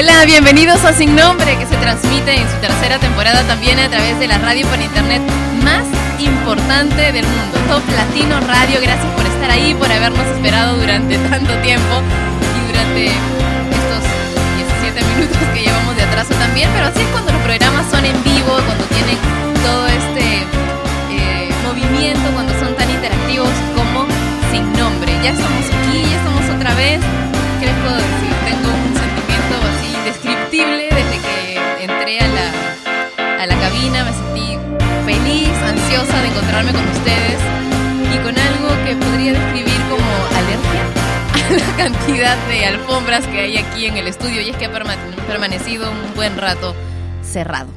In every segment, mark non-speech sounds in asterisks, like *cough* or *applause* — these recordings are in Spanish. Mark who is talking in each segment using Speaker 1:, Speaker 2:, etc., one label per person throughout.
Speaker 1: Hola, bienvenidos a Sin Nombre, que se transmite en su tercera temporada también a través de la radio por internet más importante del mundo, Top Latino Radio. Gracias por estar ahí, por habernos esperado durante tanto tiempo y durante estos 17 minutos que llevamos de atraso también, pero así es cuando los programas son en vivo, cuando tienen todo este eh, movimiento, cuando son tan interactivos como Sin Nombre. Ya estamos aquí, ya estamos otra vez. Entré a la, a la cabina. Me sentí feliz, ansiosa de encontrarme con ustedes y con algo que podría describir como alergia a la cantidad de alfombras que hay aquí en el estudio y es que ha perma- permanecido un buen rato cerrado.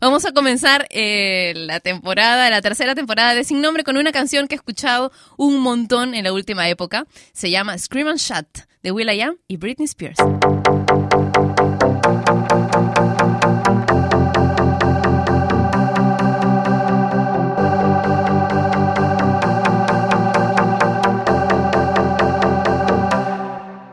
Speaker 1: Vamos a comenzar eh, la temporada, la tercera temporada de Sin Nombre con una canción que he escuchado un montón en la última época. Se llama Scream and Shout de will.i.am y Britney Spears.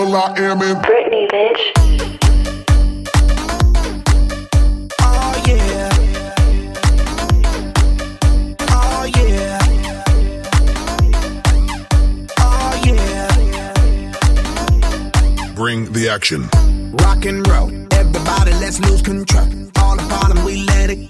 Speaker 2: with Will I Am in
Speaker 3: Britney, bitch.
Speaker 4: Oh yeah. Oh yeah. Oh yeah.
Speaker 2: Bring the action.
Speaker 4: Rock and roll. Everybody, let's lose control. All the bottom, we let it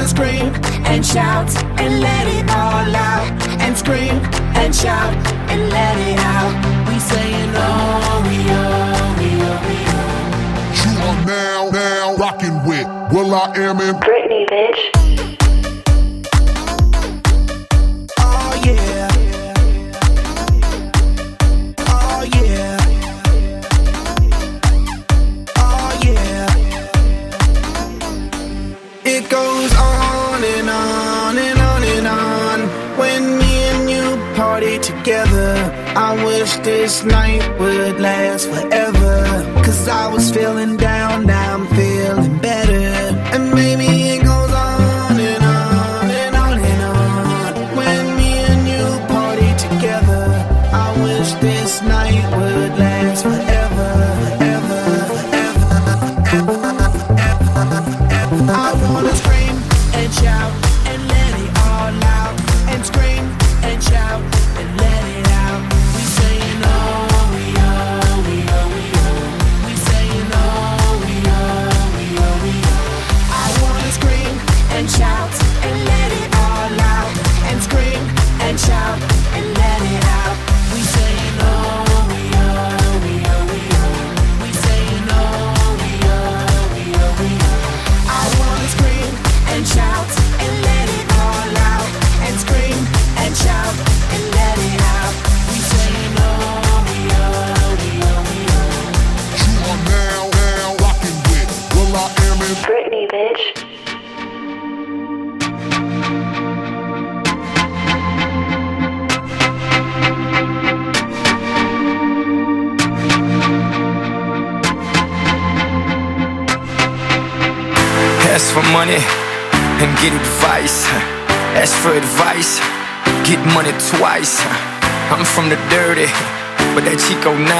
Speaker 4: gonna scream and shout and let it all out. And scream and shout and let it out.
Speaker 5: We saying all we oh we oh we are.
Speaker 2: You are now now rocking with Will I Am and
Speaker 3: Britney, bitch.
Speaker 6: I wish this night would last forever. Cause I was feeling down, now I'm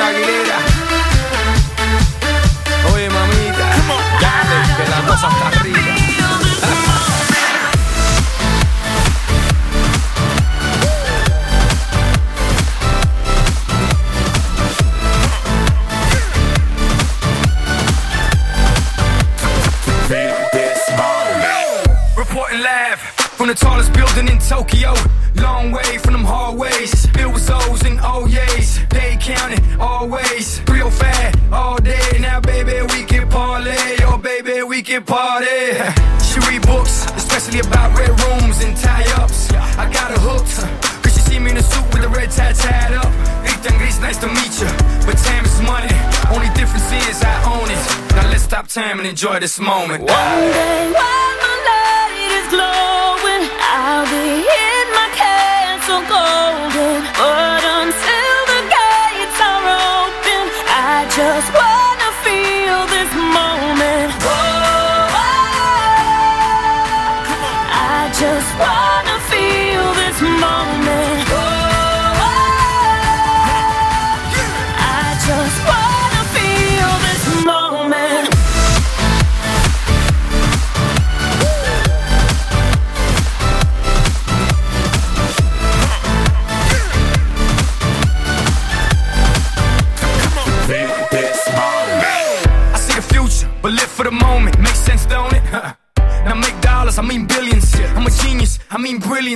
Speaker 6: Christina Aguilera. Oye, mamita, dale, que la cosa está rica. Reporting live from the tallest building in Tokyo. Long way from them hallways. Especially about red rooms and tie ups. I got her hooked. Cause she see me in a suit with the red tie tied up. Ethan Gris, nice to meet you. But time is money. Only difference is I own it. Now let's stop time and enjoy this moment.
Speaker 7: One day while the light is glowing, I'll be in my castle golden. But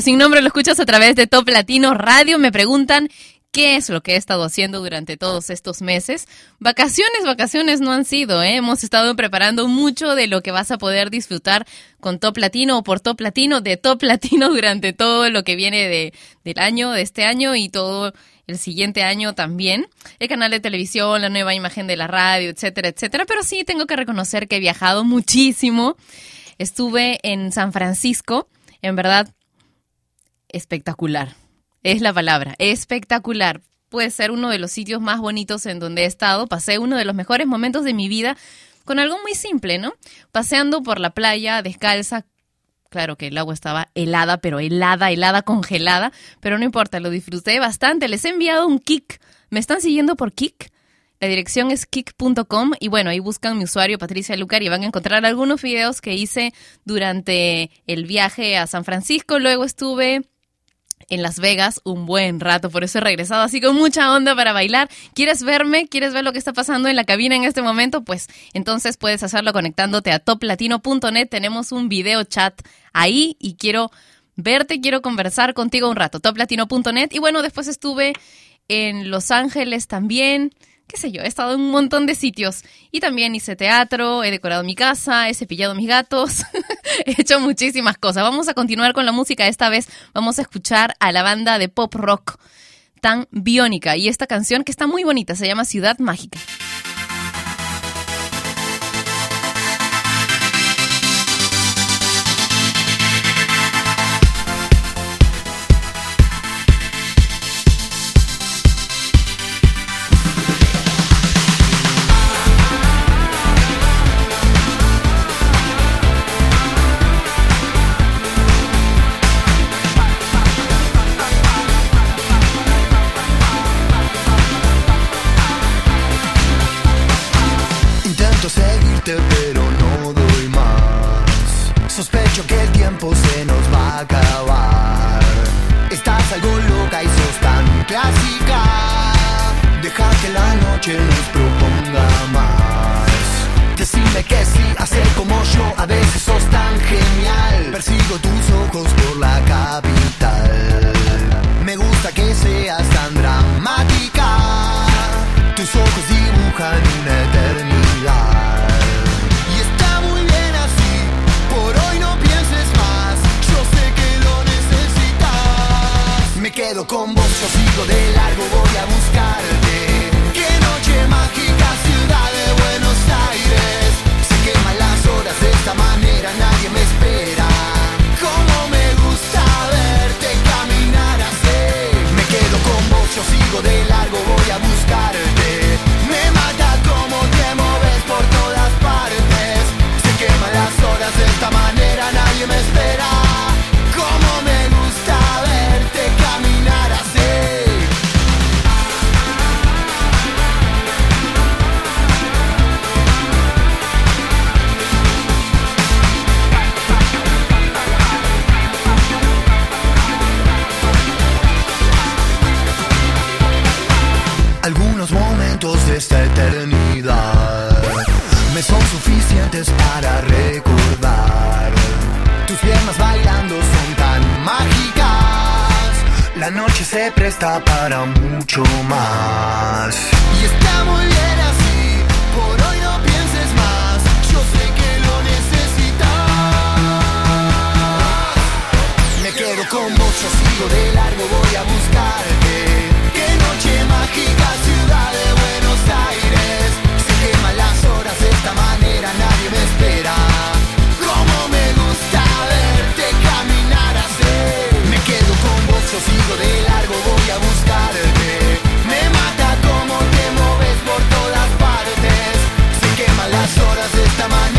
Speaker 1: Sin nombre lo escuchas a través de Top Latino Radio. Me preguntan qué es lo que he estado haciendo durante todos estos meses. Vacaciones, vacaciones no han sido, ¿eh? Hemos estado preparando mucho de lo que vas a poder disfrutar con Top Latino o por Top Latino, de Top Latino *laughs* durante todo lo que viene de, del año, de este año y todo el siguiente año también. El canal de televisión, la nueva imagen de la radio, etcétera, etcétera. Pero sí tengo que reconocer que he viajado muchísimo. Estuve en San Francisco, en verdad, espectacular. Es la palabra, espectacular. Puede ser uno de los sitios más bonitos en donde he estado. Pasé uno de los mejores momentos de mi vida con algo muy simple, ¿no? Paseando por la playa descalza. Claro que el agua estaba helada, pero helada, helada, congelada. Pero no importa, lo disfruté bastante. Les he enviado un kick. ¿Me están siguiendo por kick? La dirección es kick.com y bueno, ahí buscan mi usuario Patricia Lucar y van a encontrar algunos videos que hice durante el viaje a San Francisco. Luego estuve en Las Vegas un buen rato, por eso he regresado así con mucha onda para bailar. ¿Quieres verme? ¿Quieres ver lo que está pasando en la cabina en este momento? Pues entonces puedes hacerlo conectándote a toplatino.net. Tenemos un video chat ahí y quiero verte, quiero conversar contigo un rato. toplatino.net y bueno, después estuve en Los Ángeles también qué sé yo, he estado en un montón de sitios y también hice teatro, he decorado mi casa, he cepillado mis gatos, *laughs* he hecho muchísimas cosas. Vamos a continuar con la música, esta vez vamos a escuchar a la banda de pop rock tan biónica y esta canción que está muy bonita, se llama Ciudad Mágica.
Speaker 8: Clásica Deja que la noche nos proponga más Decime que sí, hacer como yo A veces sos tan genial Persigo tus ojos por la capital Me gusta que seas tan dramática tus ojos dibujan una eternidad. Y está muy bien así, por hoy no pienses más. Yo sé que lo necesitas. Me quedo con vos, yo sigo de largo, voy a buscarte. Se presta para mucho más. Y está muy bien así. Por hoy no pienses más. Yo sé que lo necesitas. Me quedo con vos, yo sigo de largo, voy a buscarte. Qué noche mágica, ciudad de Buenos Aires. Yo sigo de largo, voy a buscarte. Me mata como
Speaker 5: te mueves por todas partes. Se queman las horas de esta mañana.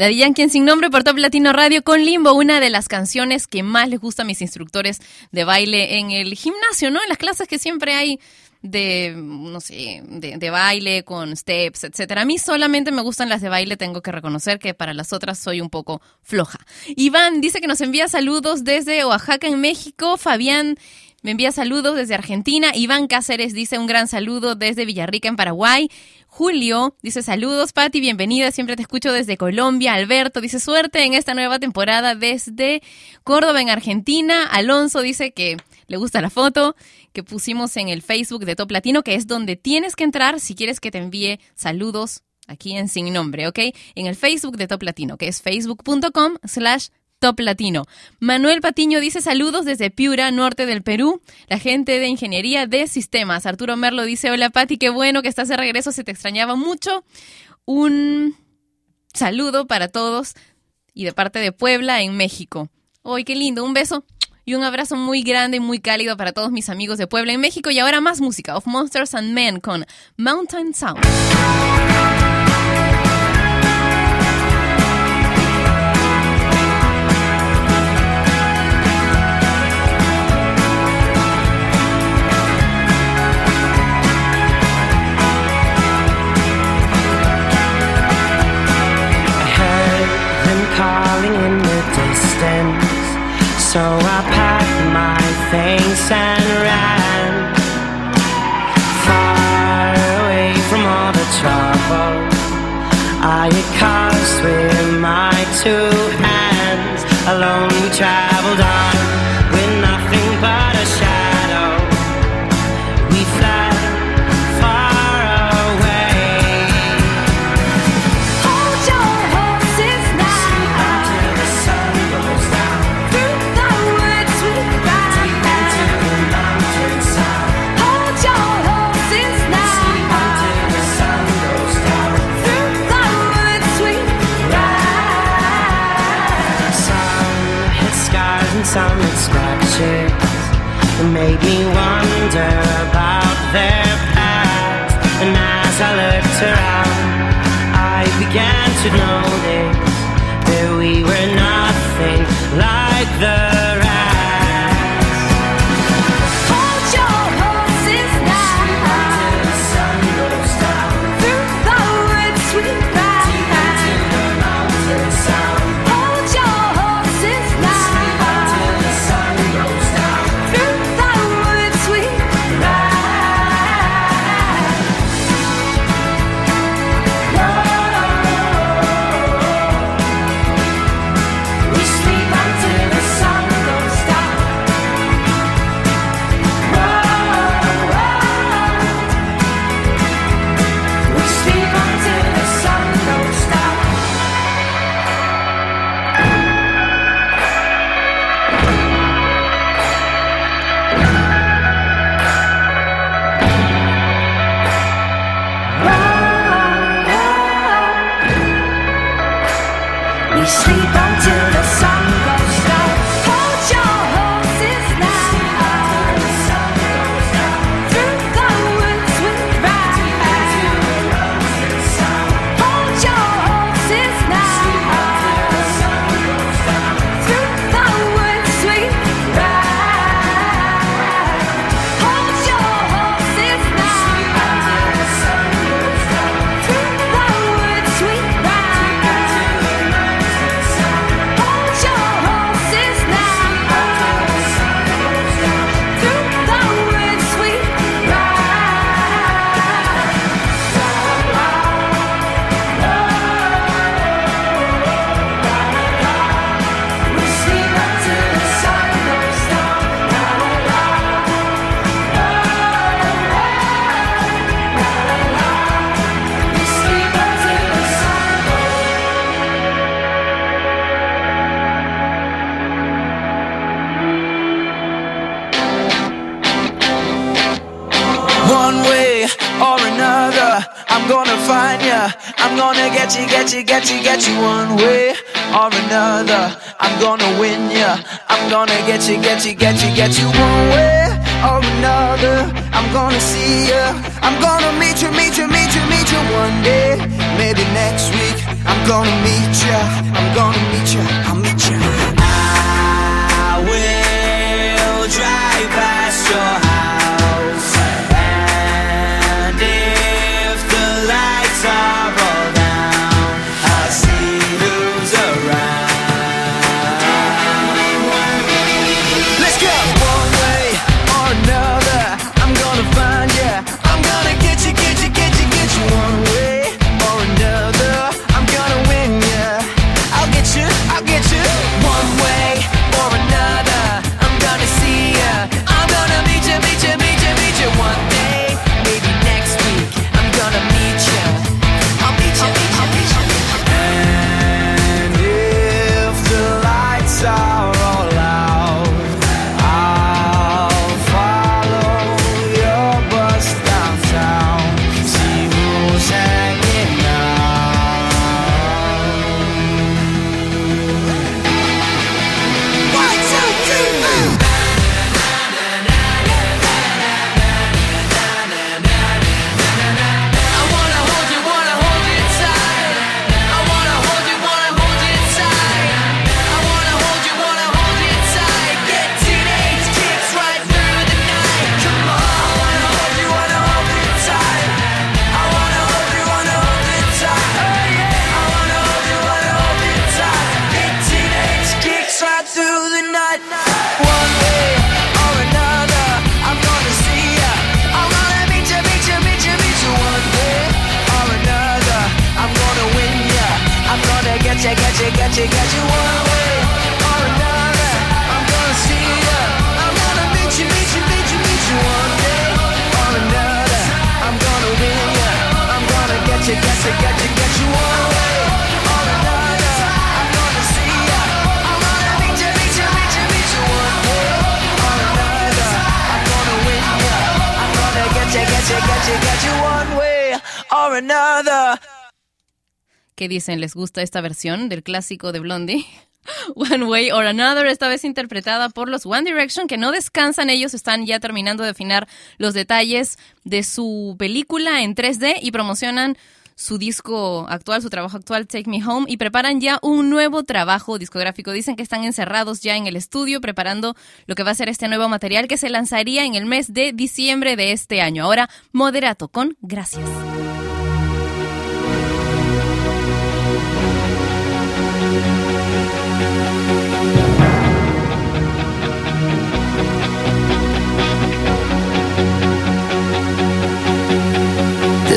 Speaker 1: Daddy Yankee en Sin Nombre por Top Latino Radio con Limbo, una de las canciones que más les gusta a mis instructores de baile en el gimnasio, ¿no? En las clases que siempre hay de, no sé, de, de baile con steps, etcétera. A mí solamente me gustan las de baile, tengo que reconocer que para las otras soy un poco floja. Iván dice que nos envía saludos desde Oaxaca, en México. Fabián me envía saludos desde Argentina. Iván Cáceres dice un gran saludo desde Villarrica, en Paraguay. Julio dice saludos, Patti, bienvenida, siempre te escucho desde Colombia. Alberto dice suerte en esta nueva temporada desde Córdoba, en Argentina. Alonso dice que le gusta la foto que pusimos en el Facebook de Top Latino, que es donde tienes que entrar si quieres que te envíe saludos aquí en Sin Nombre, ¿ok? En el Facebook de Top Latino, que es facebook.com slash Top Latino. Manuel Patiño dice saludos desde Piura, norte del Perú. La gente de Ingeniería de Sistemas. Arturo Merlo dice, hola Pati, qué bueno que estás de regreso, se te extrañaba mucho. Un saludo para todos y de parte de Puebla, en México. ¡Ay, qué lindo! Un beso y un abrazo muy grande y muy cálido para todos mis amigos de Puebla, en México. Y ahora más música, Of Monsters and Men con Mountain Sound.
Speaker 9: Calling in the distance. So I packed my things and ran far away from all the trouble.
Speaker 7: I get cast with my two hands. Alone we traveled on began to notice that we were nothing like the
Speaker 1: dicen? ¿Les gusta esta versión del clásico de Blondie? *laughs* One Way or Another, esta vez interpretada por los One Direction, que no descansan, ellos están ya terminando de afinar los detalles de su película en 3D y promocionan su disco actual, su trabajo actual, Take Me Home, y preparan ya un nuevo trabajo discográfico. Dicen que están encerrados ya en el estudio preparando lo que va a ser este nuevo material que se lanzaría en el mes de diciembre de este año. Ahora, moderato con gracias.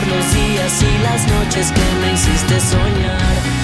Speaker 10: por los días y las noches que me hiciste soñar.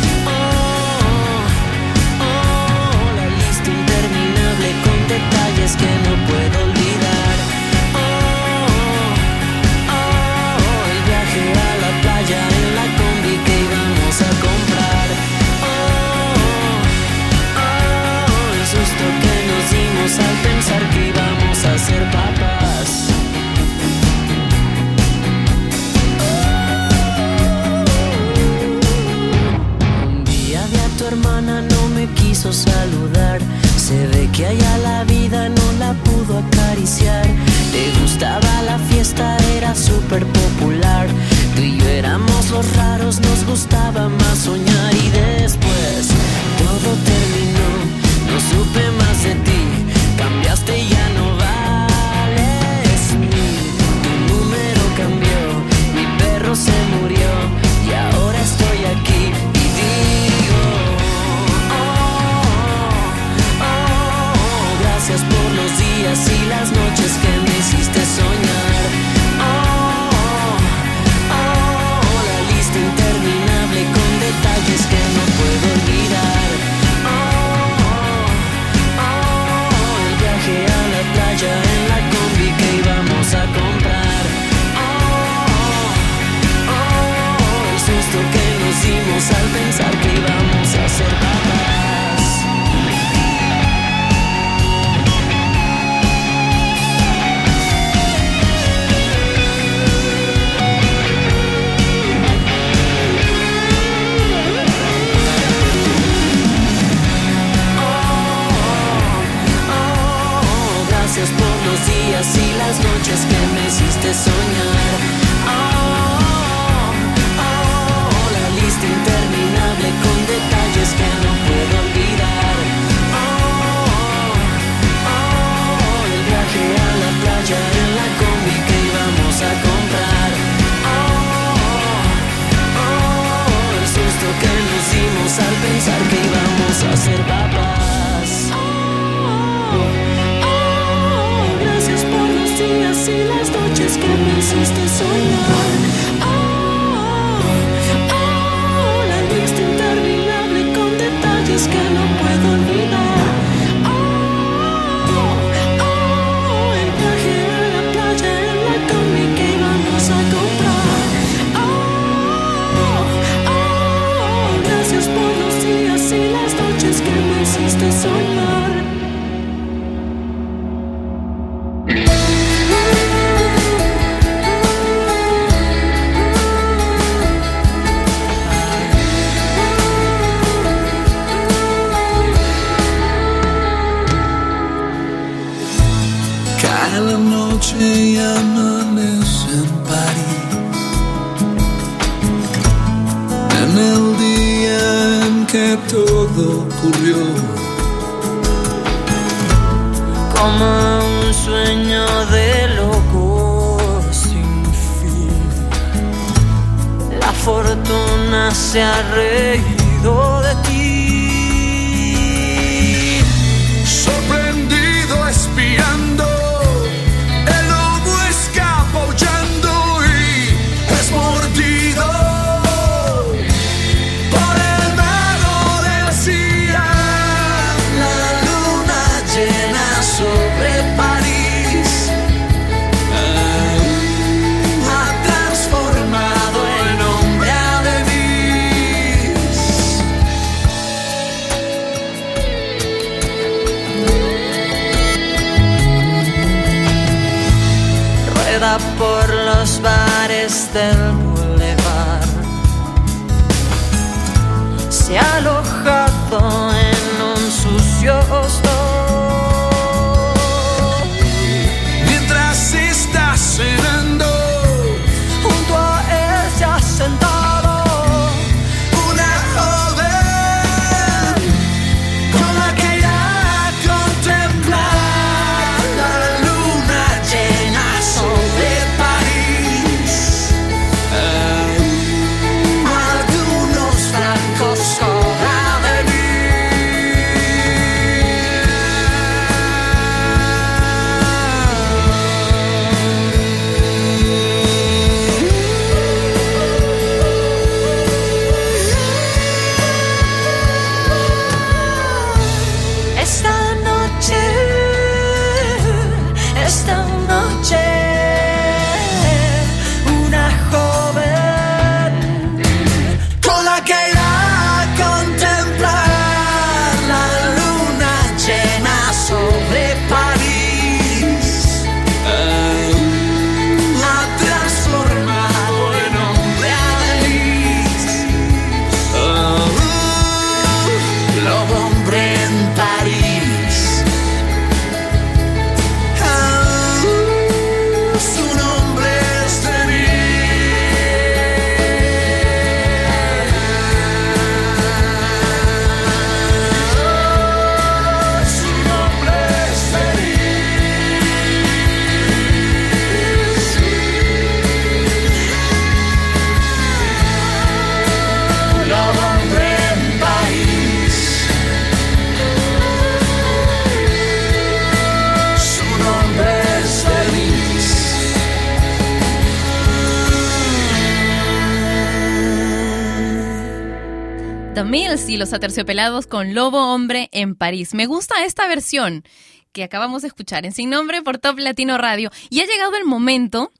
Speaker 10: Los
Speaker 1: aterciopelados con Lobo Hombre en París. Me gusta esta versión que acabamos de escuchar en Sin Nombre por Top Latino Radio. Y ha llegado el momento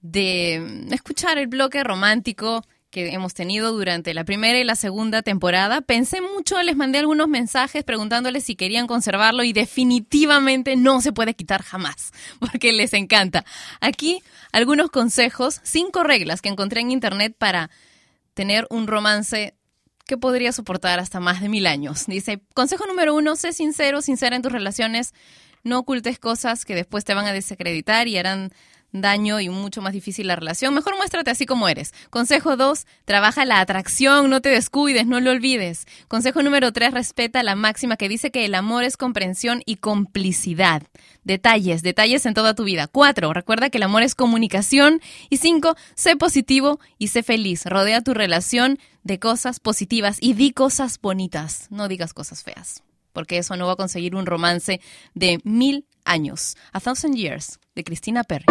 Speaker 1: de escuchar el bloque romántico que hemos tenido durante la primera y la segunda temporada. Pensé mucho, les mandé algunos mensajes preguntándoles si querían conservarlo y definitivamente no se puede quitar jamás, *laughs* porque les encanta. Aquí algunos consejos, cinco reglas que encontré en internet para tener un romance que podría soportar hasta más de mil años. Dice, consejo número uno, sé sincero, sincera en tus relaciones, no ocultes cosas que después te van a desacreditar y harán daño y mucho más difícil la relación. Mejor muéstrate así como eres. Consejo dos, trabaja la atracción, no te descuides, no lo olvides. Consejo número tres, respeta la máxima que dice que el amor es comprensión y complicidad. Detalles, detalles en toda tu vida. Cuatro, recuerda que el amor es comunicación. Y cinco, sé positivo y sé feliz. Rodea tu relación de cosas positivas y di cosas bonitas. No digas cosas feas, porque eso no va a conseguir un romance de mil años. A Thousand Years, de Christina Perry.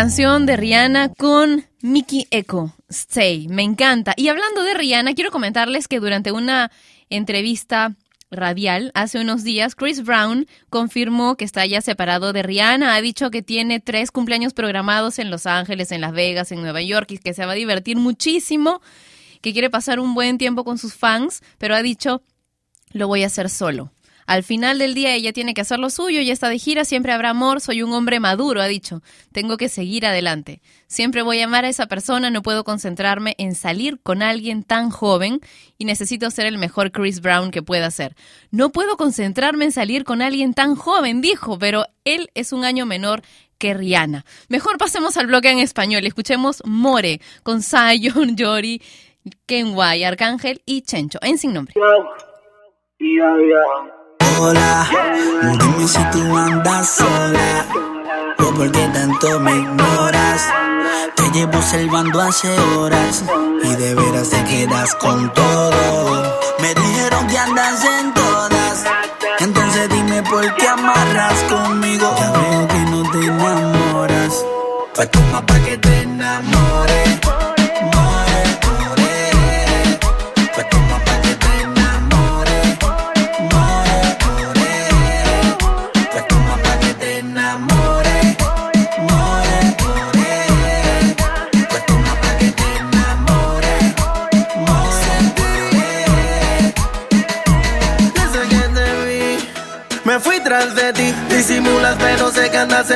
Speaker 1: canción de Rihanna con Mickey Echo, Stay. Me encanta. Y hablando de Rihanna, quiero comentarles que durante una entrevista radial hace unos días, Chris Brown confirmó que está ya separado de Rihanna. Ha dicho que tiene tres cumpleaños programados en Los Ángeles, en Las Vegas, en Nueva York y que se va a divertir muchísimo, que quiere pasar un buen tiempo con sus fans, pero ha dicho, lo voy a hacer solo. Al final del día ella tiene que hacer lo suyo, ya está de gira, siempre habrá amor, soy un hombre maduro, ha dicho. Tengo que seguir adelante. Siempre voy a amar a esa persona, no puedo concentrarme en salir con alguien tan joven y necesito ser el mejor Chris Brown que pueda ser. No puedo concentrarme en salir con alguien tan joven, dijo, pero él es un año menor que Rihanna. Mejor pasemos al bloque en español. Escuchemos More con Zion, *laughs* Yori, Kenway, Arcángel y Chencho en sin nombre.
Speaker 11: Hola, dime si tú andas sola o por qué tanto me ignoras. Te llevo salvando hace horas y de veras te quedas con todo. Me dijeron que andas en todas, entonces dime por qué amarras conmigo. Ya veo que no te enamoras, pues toma pa' que te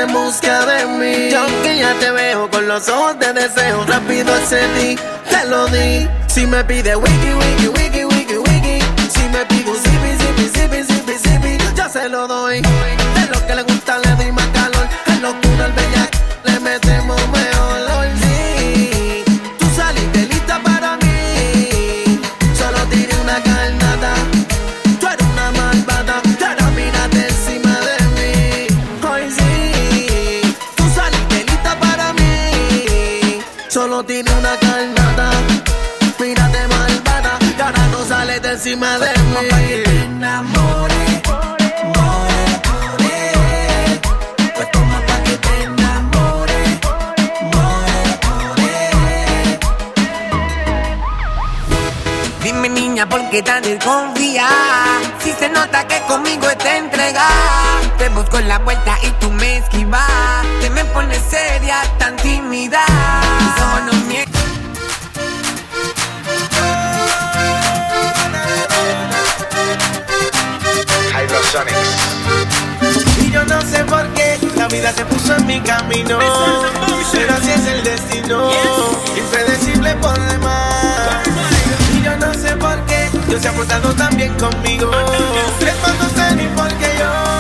Speaker 4: en busca de mí. Y aunque ya te veo con los ojos de deseo, rápido accedí, te lo di. Si me pide wiki, wiki, wiki, wiki, wiki. Si me pide zipi, zipi, zipi, zipi, zipi, yo se lo doy. De lo que le gusta encima de mí. Te.
Speaker 11: Pues pa' que te enamores. More, more.
Speaker 12: Dime niña, ¿por qué tan desconfía? Si se nota que conmigo está entregada Te busco en la vuelta y tú me esquivas Te me pones seria, tan tímida
Speaker 4: Y yo no sé por qué la vida se puso en mi camino. Pero así es el destino, impredecible por demás. Y yo no sé por qué Dios se ha portado tan bien conmigo. Es no sé ni por yo.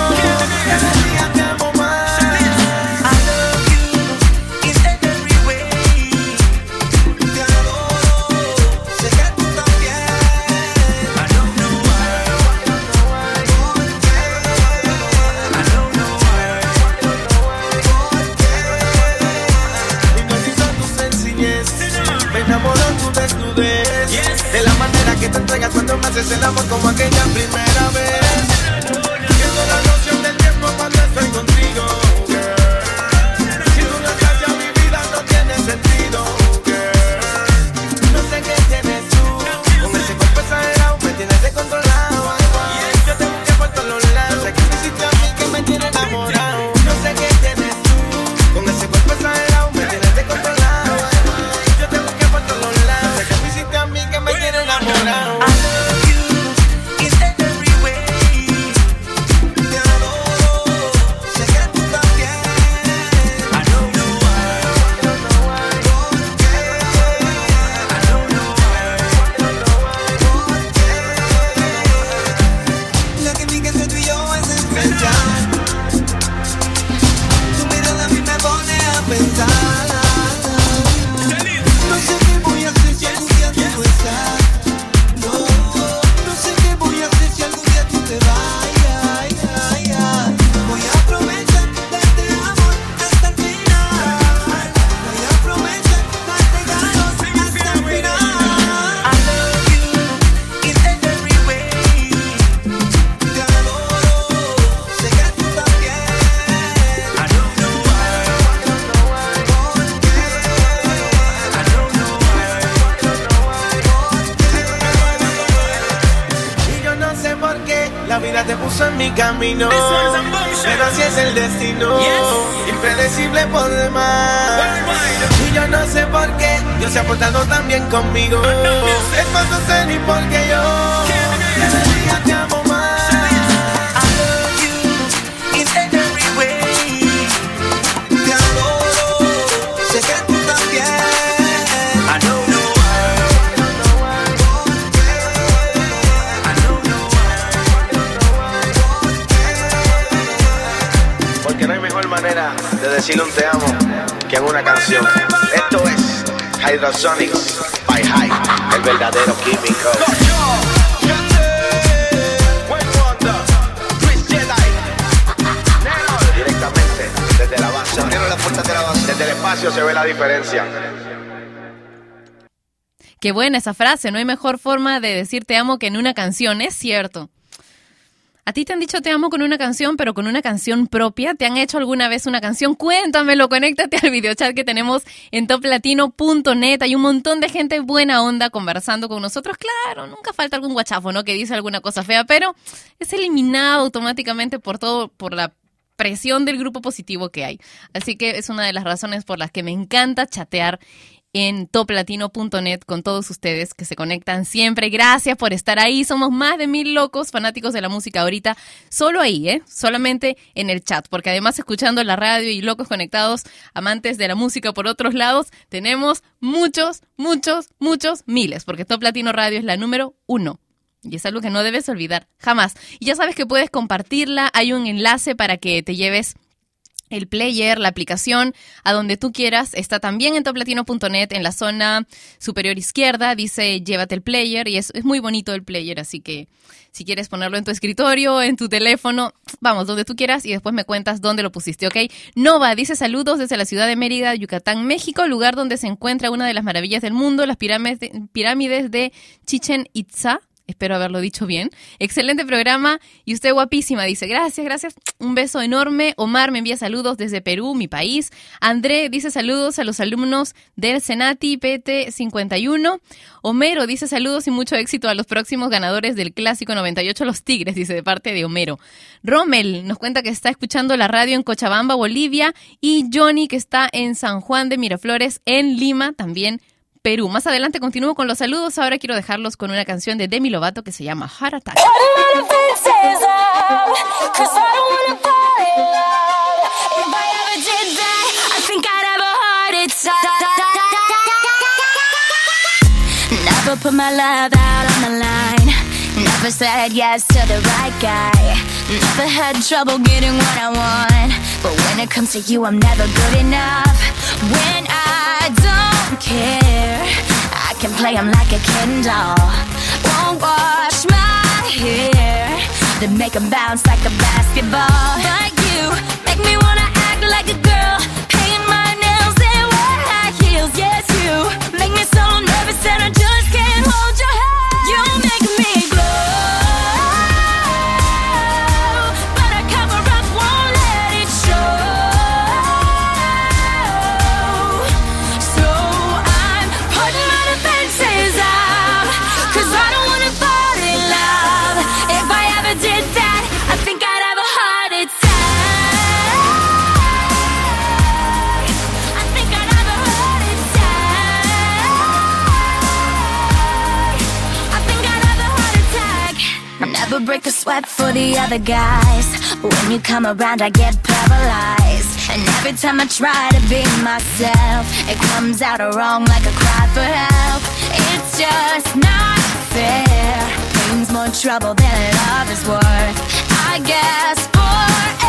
Speaker 4: Haces el amor como aquella primera
Speaker 1: esa frase, no hay mejor forma de decir te amo que en una canción, es cierto. A ti te han dicho te amo con una canción, pero con una canción propia. ¿Te han hecho alguna vez una canción? Cuéntamelo, conéctate al videochat que tenemos en toplatino.net. Hay un montón de gente buena onda conversando con nosotros. Claro, nunca falta algún guachafo, ¿no? Que dice alguna cosa fea, pero es eliminado automáticamente por todo, por la presión del grupo positivo que hay. Así que es una de las razones por las que me encanta chatear en toplatino.net con todos ustedes que se conectan siempre. Gracias por estar ahí. Somos más de mil locos fanáticos de la música ahorita. Solo ahí, ¿eh? Solamente en el chat. Porque además escuchando la radio y locos conectados, amantes de la música por otros lados, tenemos muchos, muchos, muchos miles. Porque Top Latino Radio es la número uno. Y es algo que no debes olvidar, jamás. Y ya sabes que puedes compartirla. Hay un enlace para que te lleves el player, la aplicación, a donde tú quieras. Está también en toplatino.net, en la zona superior izquierda. Dice llévate el player y es, muy bonito el player, así que si quieres ponerlo en tu escritorio, en tu teléfono, vamos, donde tú quieras y después me cuentas dónde lo pusiste, ¿ok? Nova dice saludos desde la ciudad de Mérida, Yucatán, México, lugar donde se encuentra una de las maravillas del mundo, las pirámides de, pirámides de Chichen Itza. Espero haberlo dicho bien. Excelente programa y usted guapísima. Dice, gracias, gracias. Un beso enorme. Omar me envía saludos desde Perú, mi país. André dice saludos a los alumnos del Senati PT51. Homero dice saludos y mucho éxito a los próximos ganadores del Clásico 98, los Tigres, dice de parte de Homero. Rommel nos cuenta que está escuchando la radio en Cochabamba, Bolivia. Y Johnny que está en San Juan de Miraflores, en Lima, también Perú. Más adelante continúo con los saludos. Ahora quiero dejarlos con una canción de Demi Lovato que se llama Heart Attack.
Speaker 7: Never put my love out on the line. Never said yes to the right guy. Never had trouble getting what I want. But when it comes to you, I'm never good enough. When I don't care, I can play 'em like a Ken doll. Won't wash my hair, then make 'em bounce like a basketball. But you make me wanna act like a girl, paint my nails and wear high heels. Yes, you make me so nervous that I Never break a sweat for the other guys. When you come around, I get paralyzed. And every time I try to be myself, it comes out wrong like a cry for help. It's just not fair. Pain's more trouble than love is worth. I guess for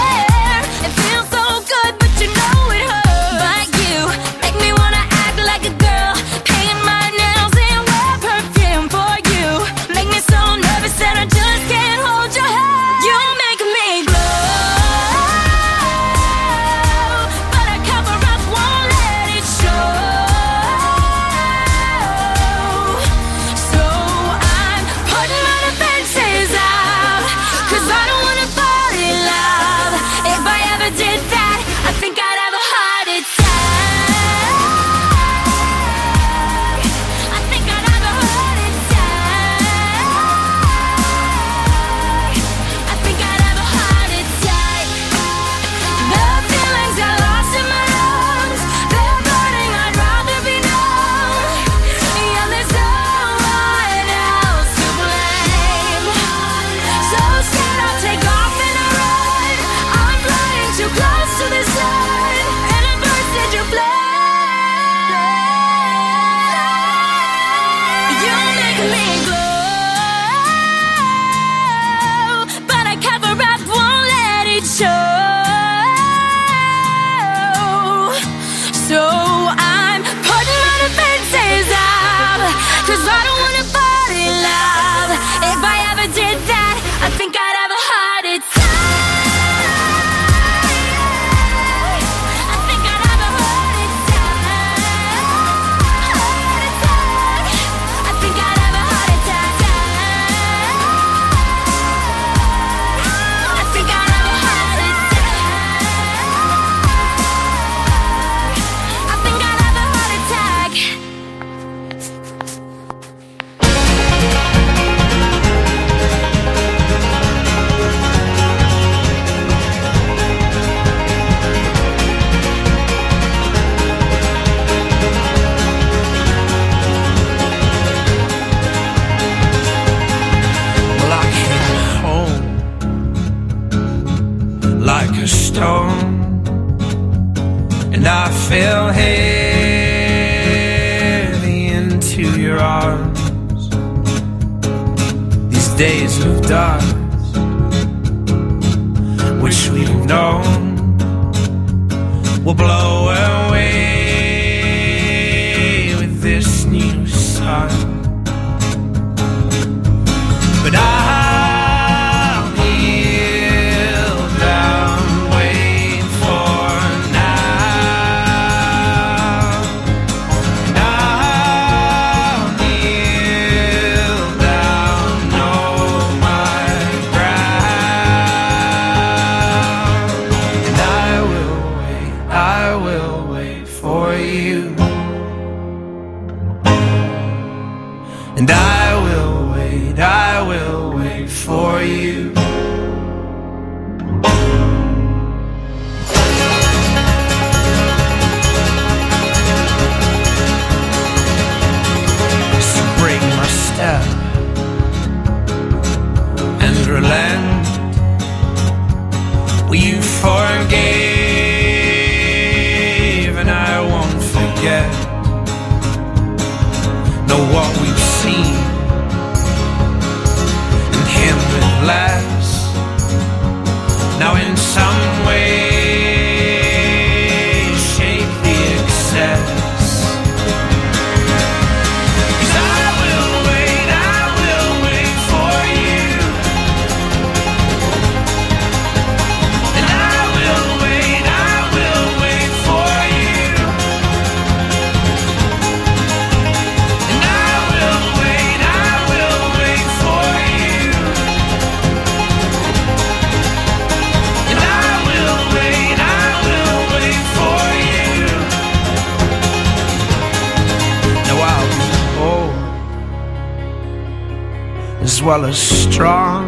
Speaker 13: well as strong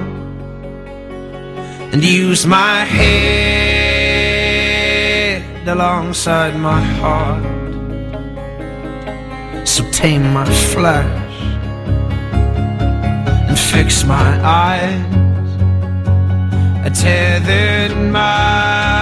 Speaker 13: and use my head alongside my heart. So tame my flesh and fix my eyes. A tethered mind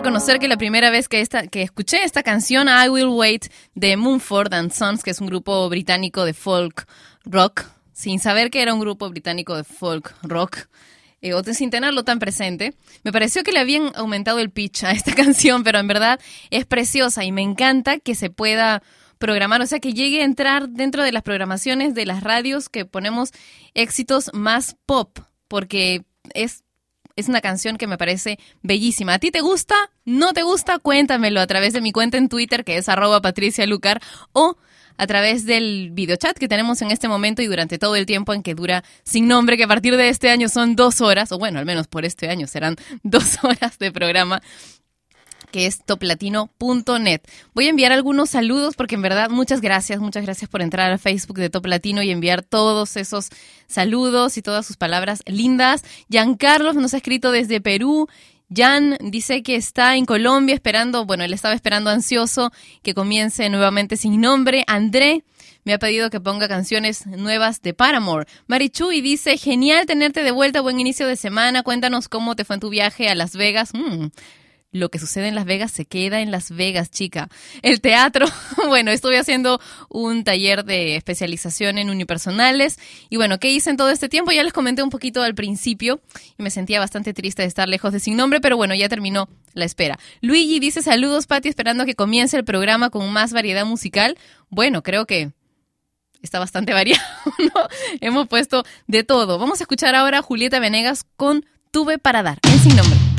Speaker 1: reconocer que la primera vez que, esta, que escuché esta canción, I Will Wait, de Mumford and Sons, que es un grupo británico de folk rock, sin saber que era un grupo británico de folk rock, eh, o sin tenerlo tan presente, me pareció que le habían aumentado el pitch a esta *laughs* canción, pero en verdad es preciosa y me encanta que se pueda programar, o sea, que llegue a entrar dentro de las programaciones de las radios que ponemos éxitos más pop, porque es es una canción que me parece bellísima. ¿A ti te gusta? ¿No te gusta? Cuéntamelo a través de mi cuenta en Twitter, que es arroba patricialucar, o a través del videochat que tenemos en este momento y durante todo el tiempo en que dura sin nombre, que a partir de este año son dos horas, o bueno, al menos por este año serán *laughs* dos horas de programa. Que es toplatino.net. Voy a enviar algunos saludos porque en verdad muchas gracias, muchas gracias por entrar al Facebook de Top Latino y enviar todos esos saludos y todas sus palabras lindas. Giancarlos nos ha escrito desde Perú. Jan dice que está en Colombia esperando, bueno, él estaba esperando ansioso que comience nuevamente sin nombre. André me ha pedido que ponga canciones nuevas de Paramore. Marichuy dice, genial tenerte de vuelta, buen inicio de semana. Cuéntanos cómo te fue en tu viaje a Las Vegas. Mm, lo que sucede en Las Vegas se queda en Las Vegas, chica. El teatro, *laughs* bueno, estuve haciendo un taller de especialización en unipersonales y bueno, ¿qué hice en todo este tiempo? Ya les comenté un poquito al principio y me sentía bastante triste de estar lejos de Sin Nombre, pero bueno, ya terminó la espera. Luigi dice saludos, Pati, esperando que comience el programa con más variedad musical. Bueno, creo que está bastante *laughs* variado, ¿no? Hemos puesto de todo. Vamos a escuchar ahora a Julieta Venegas con Tuve para dar, en Sin Nombre.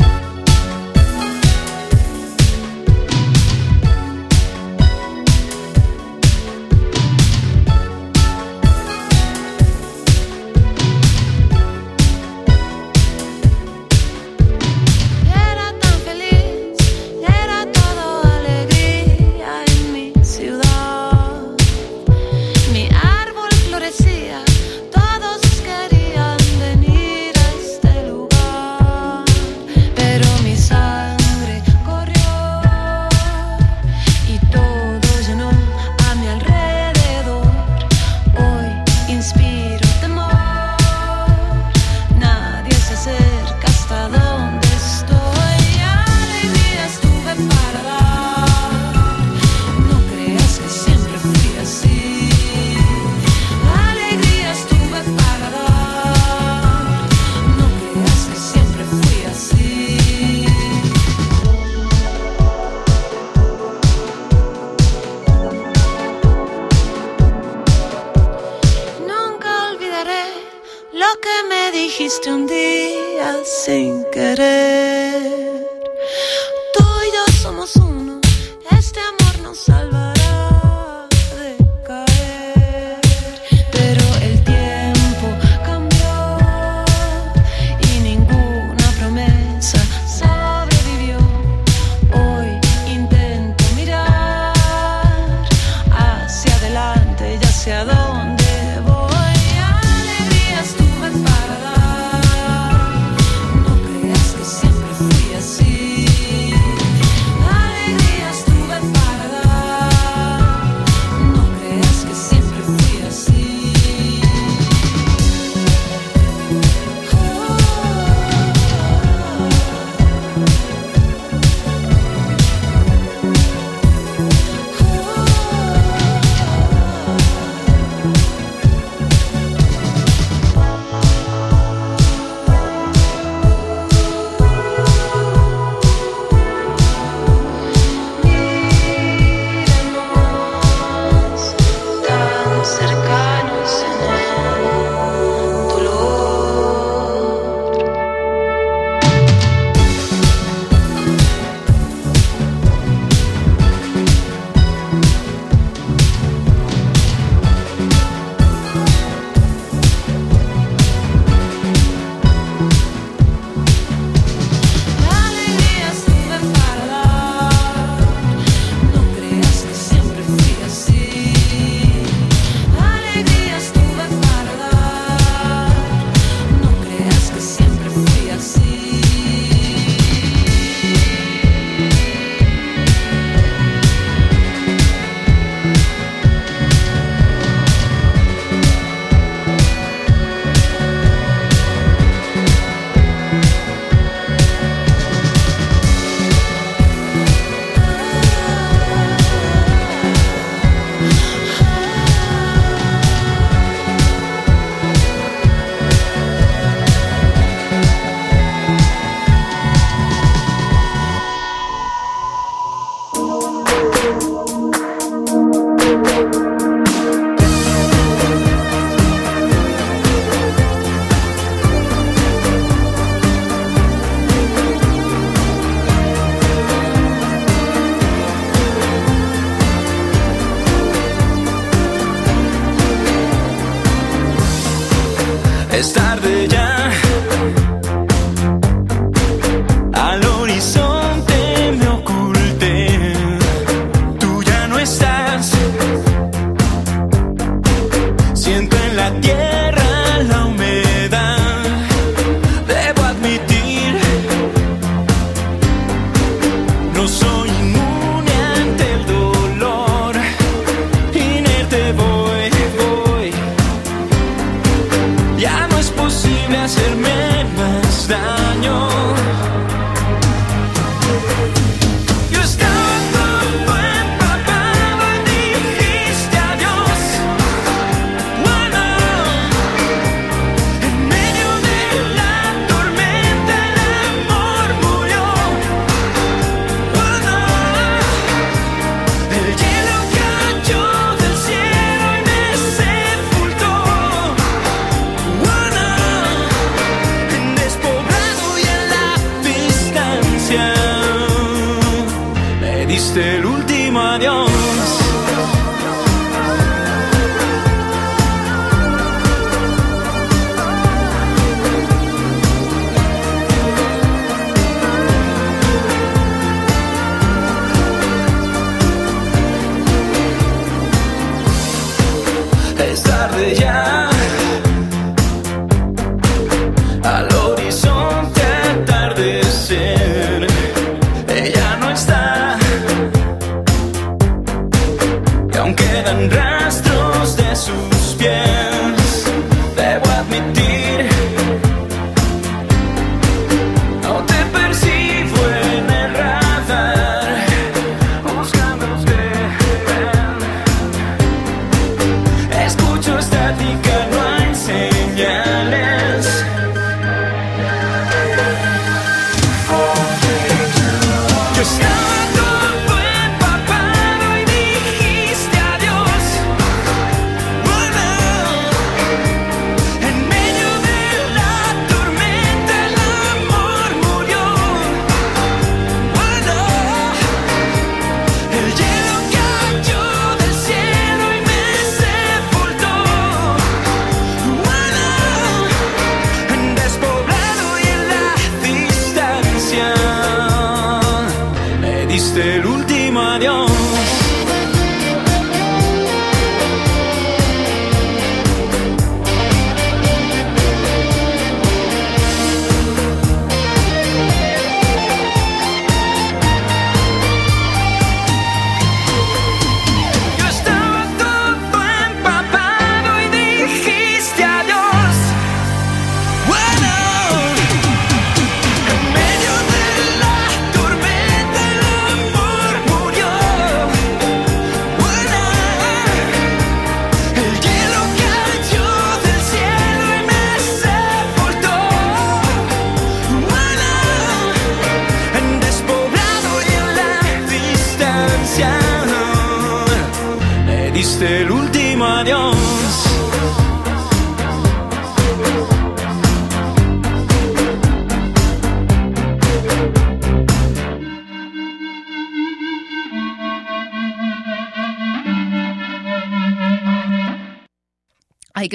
Speaker 14: Me dijiste un día sin querer.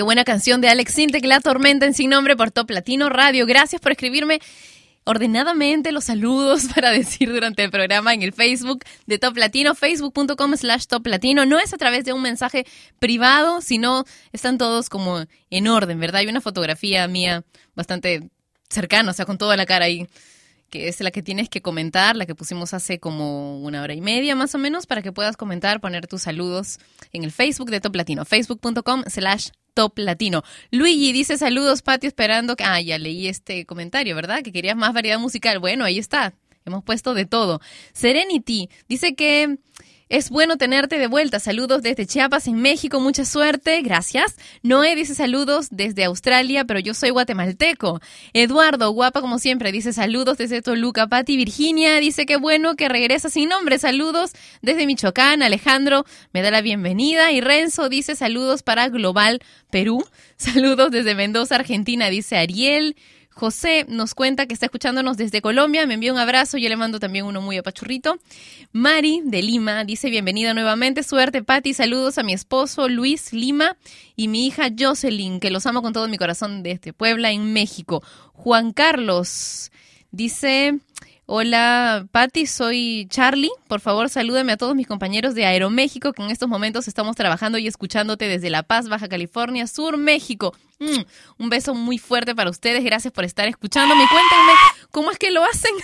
Speaker 1: Buena canción de Alex Sintek, La Tormenta en Sin Nombre por Top Latino Radio. Gracias por escribirme ordenadamente los saludos *laughs* para decir durante el programa en el Facebook de Top Latino, facebook.com slash Top Latino. No es a través de un mensaje privado, sino están todos como en orden, ¿verdad? Hay una fotografía mía bastante cercana, o sea, con toda la cara ahí que es la que tienes que comentar, la que pusimos hace como una hora y media más o menos, para que puedas comentar, poner tus saludos en el Facebook de Top Latino, facebook.com slash Top Latino. Luigi dice saludos, Patio, esperando que... Ah, ya leí este comentario, ¿verdad? Que querías más variedad musical. Bueno, ahí está. Hemos puesto de todo. Serenity dice que es bueno tenerte de vuelta. Saludos desde Chiapas, en México. Mucha suerte. Gracias. Noé dice saludos desde Australia, pero yo soy guatemalteco. Eduardo, guapa como siempre, dice saludos desde Toluca. Pati Virginia dice que bueno que regresa sin nombre. Saludos desde Michoacán. Alejandro me da la bienvenida. Y Renzo dice saludos para Global Perú. *laughs* Saludos desde Mendoza, Argentina, dice Ariel. José nos cuenta que está escuchándonos desde Colombia, me envía un abrazo, yo le mando también uno muy apachurrito. Mari de Lima dice bienvenida nuevamente, suerte Patti, saludos a mi esposo Luis Lima y mi hija Jocelyn, que los amo con todo mi corazón desde Puebla, en México. Juan Carlos dice... Hola, Patti, soy Charlie. Por favor, salúdame a todos mis compañeros de Aeroméxico que en estos momentos estamos trabajando y escuchándote desde La Paz, Baja California Sur, México. Mm, un beso muy fuerte para ustedes. Gracias por estar escuchándome. Cuéntenme cómo es que lo hacen. *laughs*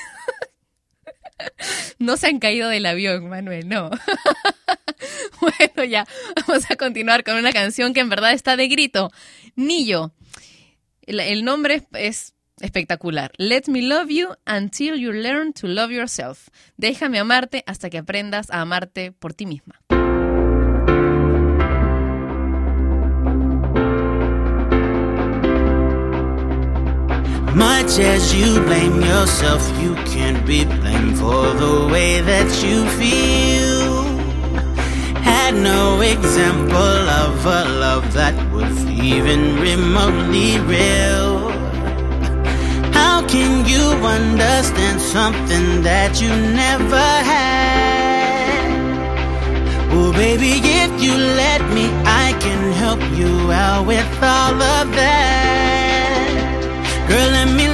Speaker 1: No se han caído del avión, Manuel, no. *laughs* Bueno, ya, vamos a continuar con una canción que en verdad está de grito. Nillo. El, el nombre es espectacular. Let me love you until you learn to love yourself. Déjame amarte hasta que aprendas a amarte por ti misma.
Speaker 15: Much as you blame yourself, you can't be blamed for the way that you feel. Had no example of a love that was even remotely real. How can you understand something that you never had? Well, baby, if you let me, I can help you out with all of that. Girl, let me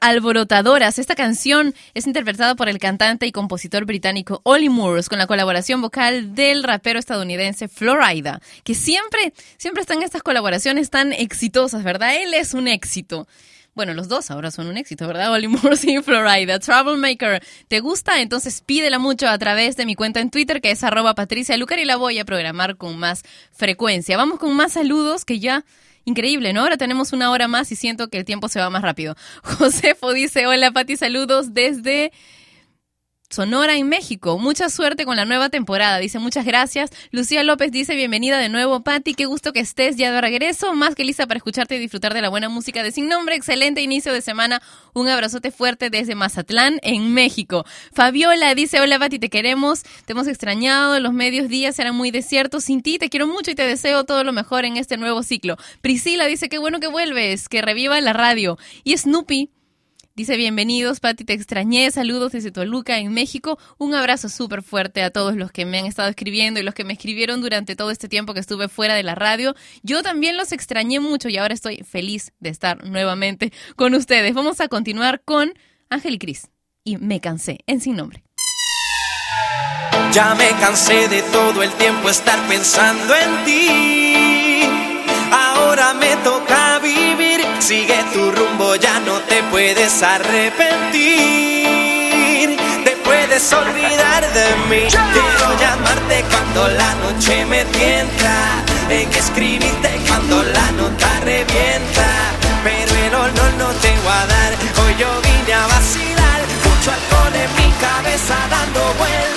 Speaker 1: Alborotadoras, esta canción es interpretada por el cantante y compositor británico Ollie Moores con la colaboración vocal del rapero estadounidense Florida, que siempre, siempre están estas colaboraciones tan exitosas, ¿verdad? Él es un éxito. Bueno, los dos ahora son un éxito, ¿verdad? Ollie Moores y Florida. Troublemaker, ¿te gusta? Entonces pídela mucho a través de mi cuenta en Twitter, que es arroba Patricia Lucar, y la voy a programar con más frecuencia. Vamos con más saludos que ya Increíble, ¿no? Ahora tenemos una hora más y siento que el tiempo se va más rápido. *laughs* Josefo dice, hola Pati, saludos desde Sonora en México. Mucha suerte con la nueva temporada. Dice muchas gracias. Lucía López dice bienvenida de nuevo, Patti. Qué gusto que estés ya de regreso. Más que lista para escucharte y disfrutar de la buena música de Sin Nombre. Excelente inicio de semana. Un abrazote fuerte desde Mazatlán, en México. Fabiola dice hola, Patti, te queremos. Te hemos extrañado. Los medios días eran muy desiertos sin ti. Te quiero mucho y te deseo todo lo mejor en este nuevo ciclo. Priscila dice qué bueno que vuelves. Que reviva la radio. Y Snoopy Dice, bienvenidos, Pati, te extrañé, saludos desde Toluca, en México. Un abrazo súper fuerte a todos los que me han estado escribiendo y los que me escribieron durante todo este tiempo que estuve fuera de la radio. Yo también los extrañé mucho y ahora estoy feliz de estar nuevamente con ustedes. Vamos a continuar con Ángel y Cris y Me Cansé, en Sin Nombre.
Speaker 16: Ya me cansé de todo el tiempo estar pensando en ti. Ahora me toca vivir. Sigue tu rumbo, ya no te puedes arrepentir. Te puedes olvidar de mí. Quiero llamarte cuando la noche me tienta. En escribirte cuando la nota revienta. Pero el olor no te voy a dar. Hoy yo vine a vacilar. Mucho alcohol en mi cabeza dando vueltas.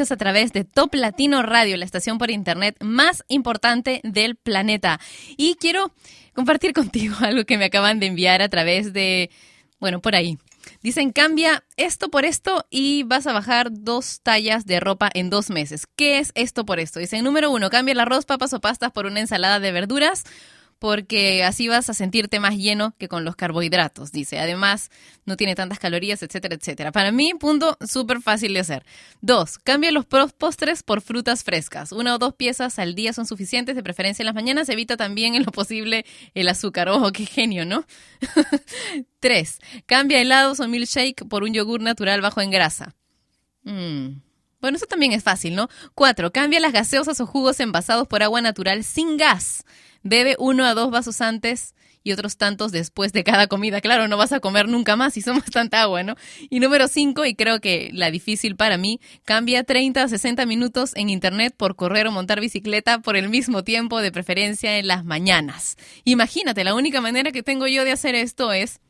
Speaker 17: A
Speaker 1: través de Top Latino Radio, la estación por internet más importante del planeta. Y quiero compartir contigo *laughs* algo que me acaban de enviar a través de, bueno, por ahí. Dicen, cambia esto por esto y vas a bajar dos tallas de ropa en dos meses. ¿Qué es esto por esto? Dicen, número uno, cambia el arroz, papas o pastas por una ensalada de verduras porque así vas a sentirte más lleno que con los carbohidratos, dice. Además, no tiene tantas calorías, etcétera, etcétera. Para mí, punto súper fácil de hacer. Dos, cambia los postres por frutas frescas. Una o dos piezas al día son suficientes, de preferencia en las mañanas. Evita también en lo posible el azúcar. Ojo, qué genio, ¿no? *laughs* Tres, cambia helados o milkshake por un yogur natural bajo en grasa. Mm. Bueno, eso también es fácil, ¿no? Cuatro, cambia las gaseosas o jugos envasados por agua natural sin gas. Bebe uno a dos vasos antes y otros tantos después de cada comida. Claro, no vas a comer nunca más si son *laughs* bastante agua, ¿no? Y número cinco, y creo que la difícil para mí, cambia 30 a 60 minutos en internet por correr o montar bicicleta por el mismo tiempo, de preferencia en las mañanas. Imagínate, la única manera que tengo yo de hacer esto es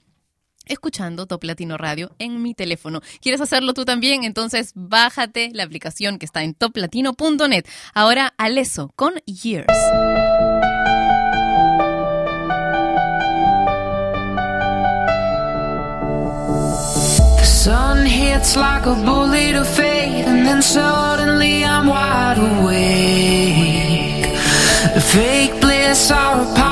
Speaker 1: escuchando Top Latino Radio en mi teléfono. ¿Quieres hacerlo tú también? Entonces bájate la aplicación que está en toplatino.net. Ahora Aleso con Years.
Speaker 18: Sun hits like a bullet of fate, and then suddenly I'm wide awake. The fake bliss our apologies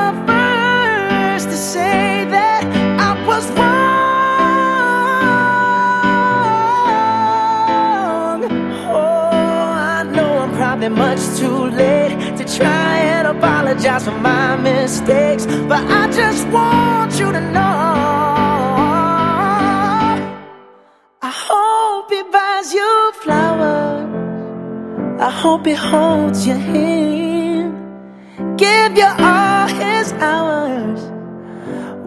Speaker 16: Oh, much too late to try and apologize for my mistakes, but I just want you to know. I hope he buys you flowers. I hope he holds your hand. Give you all his hours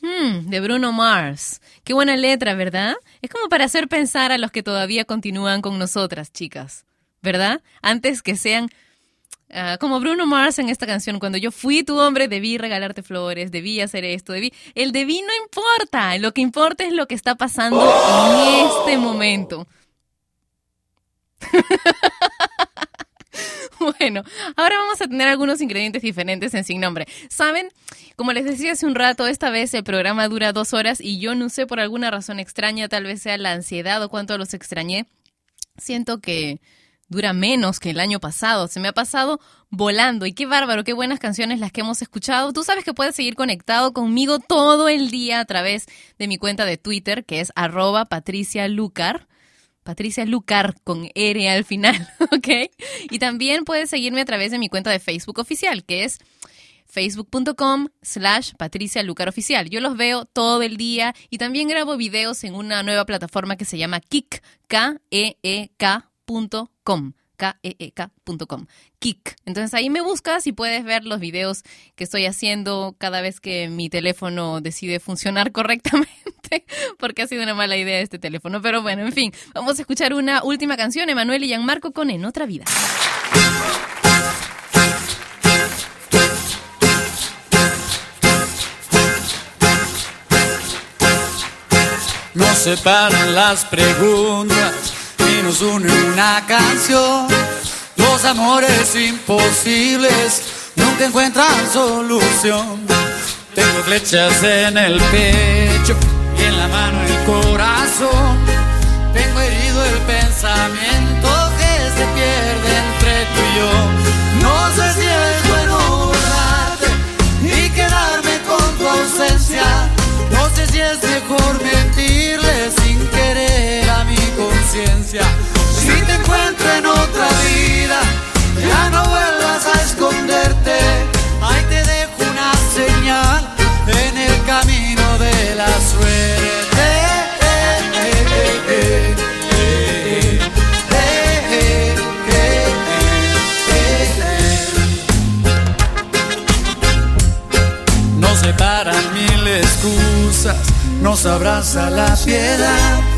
Speaker 1: Hmm, de Bruno Mars. Qué buena letra, ¿verdad? Es como para hacer pensar a los que todavía continúan con nosotras, chicas. ¿Verdad? Antes que sean ah, como Bruno Mars en esta canción. Cuando yo fui tu hombre, debí regalarte flores, debí hacer esto, debí. El debí no importa. Lo que importa es lo que está pasando en este momento. *laughs* *laughs* Bueno, ahora vamos a tener algunos ingredientes diferentes en Sin Nombre. ¿Saben? Como les decía hace un rato, esta vez el programa dura dos horas y yo no sé por alguna razón extraña, tal vez sea la ansiedad o cuánto los extrañé. Siento que dura menos que el año pasado. Se me ha pasado volando y qué bárbaro, qué buenas canciones las que hemos escuchado. Tú sabes que puedes seguir conectado conmigo todo el día a través de mi cuenta de Twitter, que es arroba patricialucar. Patricia Lucar con R al final, *laughs* ¿ok? Y también puedes seguirme a través de mi cuenta de Facebook oficial, que es facebook.com slash Patricia Lucar Oficial. Yo los veo todo el día y también grabo videos en una nueva plataforma que se llama Kik, K-E-E-K.com. K-E-E-K.com. Kik. Entonces ahí me buscas y puedes ver los videos que estoy haciendo cada vez que mi teléfono decide funcionar *laughs* correctamente, porque ha sido una mala idea este teléfono. Pero bueno, en fin, vamos a escuchar una última canción, Emanuel y Gianmarco con En Otra Vida.
Speaker 19: Nos separan las preguntas nos une una canción. Los amores imposibles nunca encuentran solución. Tengo flechas en el pecho y en la mano el corazón. Tengo herido el pensamiento que se pierde entre tú y yo. No sé si es bueno borrarte y quedarme con tu ausencia. No sé si es mejor Si te encuentro en otra vida, ya no vuelvas a esconderte. Ahí te dejo una señal en el camino de la suerte. Nos separan mil excusas, nos abraza la piedad.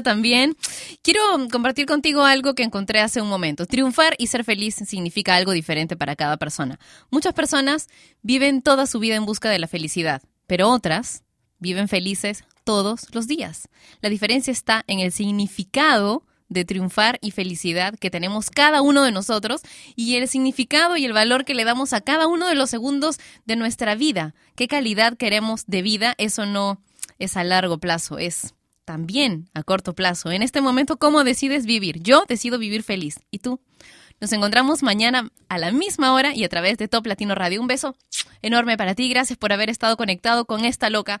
Speaker 1: también. Quiero compartir contigo algo que encontré hace un momento. Triunfar y ser feliz significa algo diferente para cada persona. Muchas personas viven toda su vida en busca de la felicidad, pero otras viven felices todos los días. La diferencia está en el significado de triunfar y felicidad que tenemos cada uno de nosotros y el significado y el valor que le damos a cada uno de los segundos de nuestra vida. ¿Qué calidad queremos de vida? Eso no es a largo plazo, es también a corto plazo. En este momento, ¿cómo decides vivir? Yo decido vivir feliz. ¿Y tú? Nos encontramos mañana a la misma hora y a través de Top Latino Radio. Un beso enorme para ti. Gracias por haber estado conectado con esta loca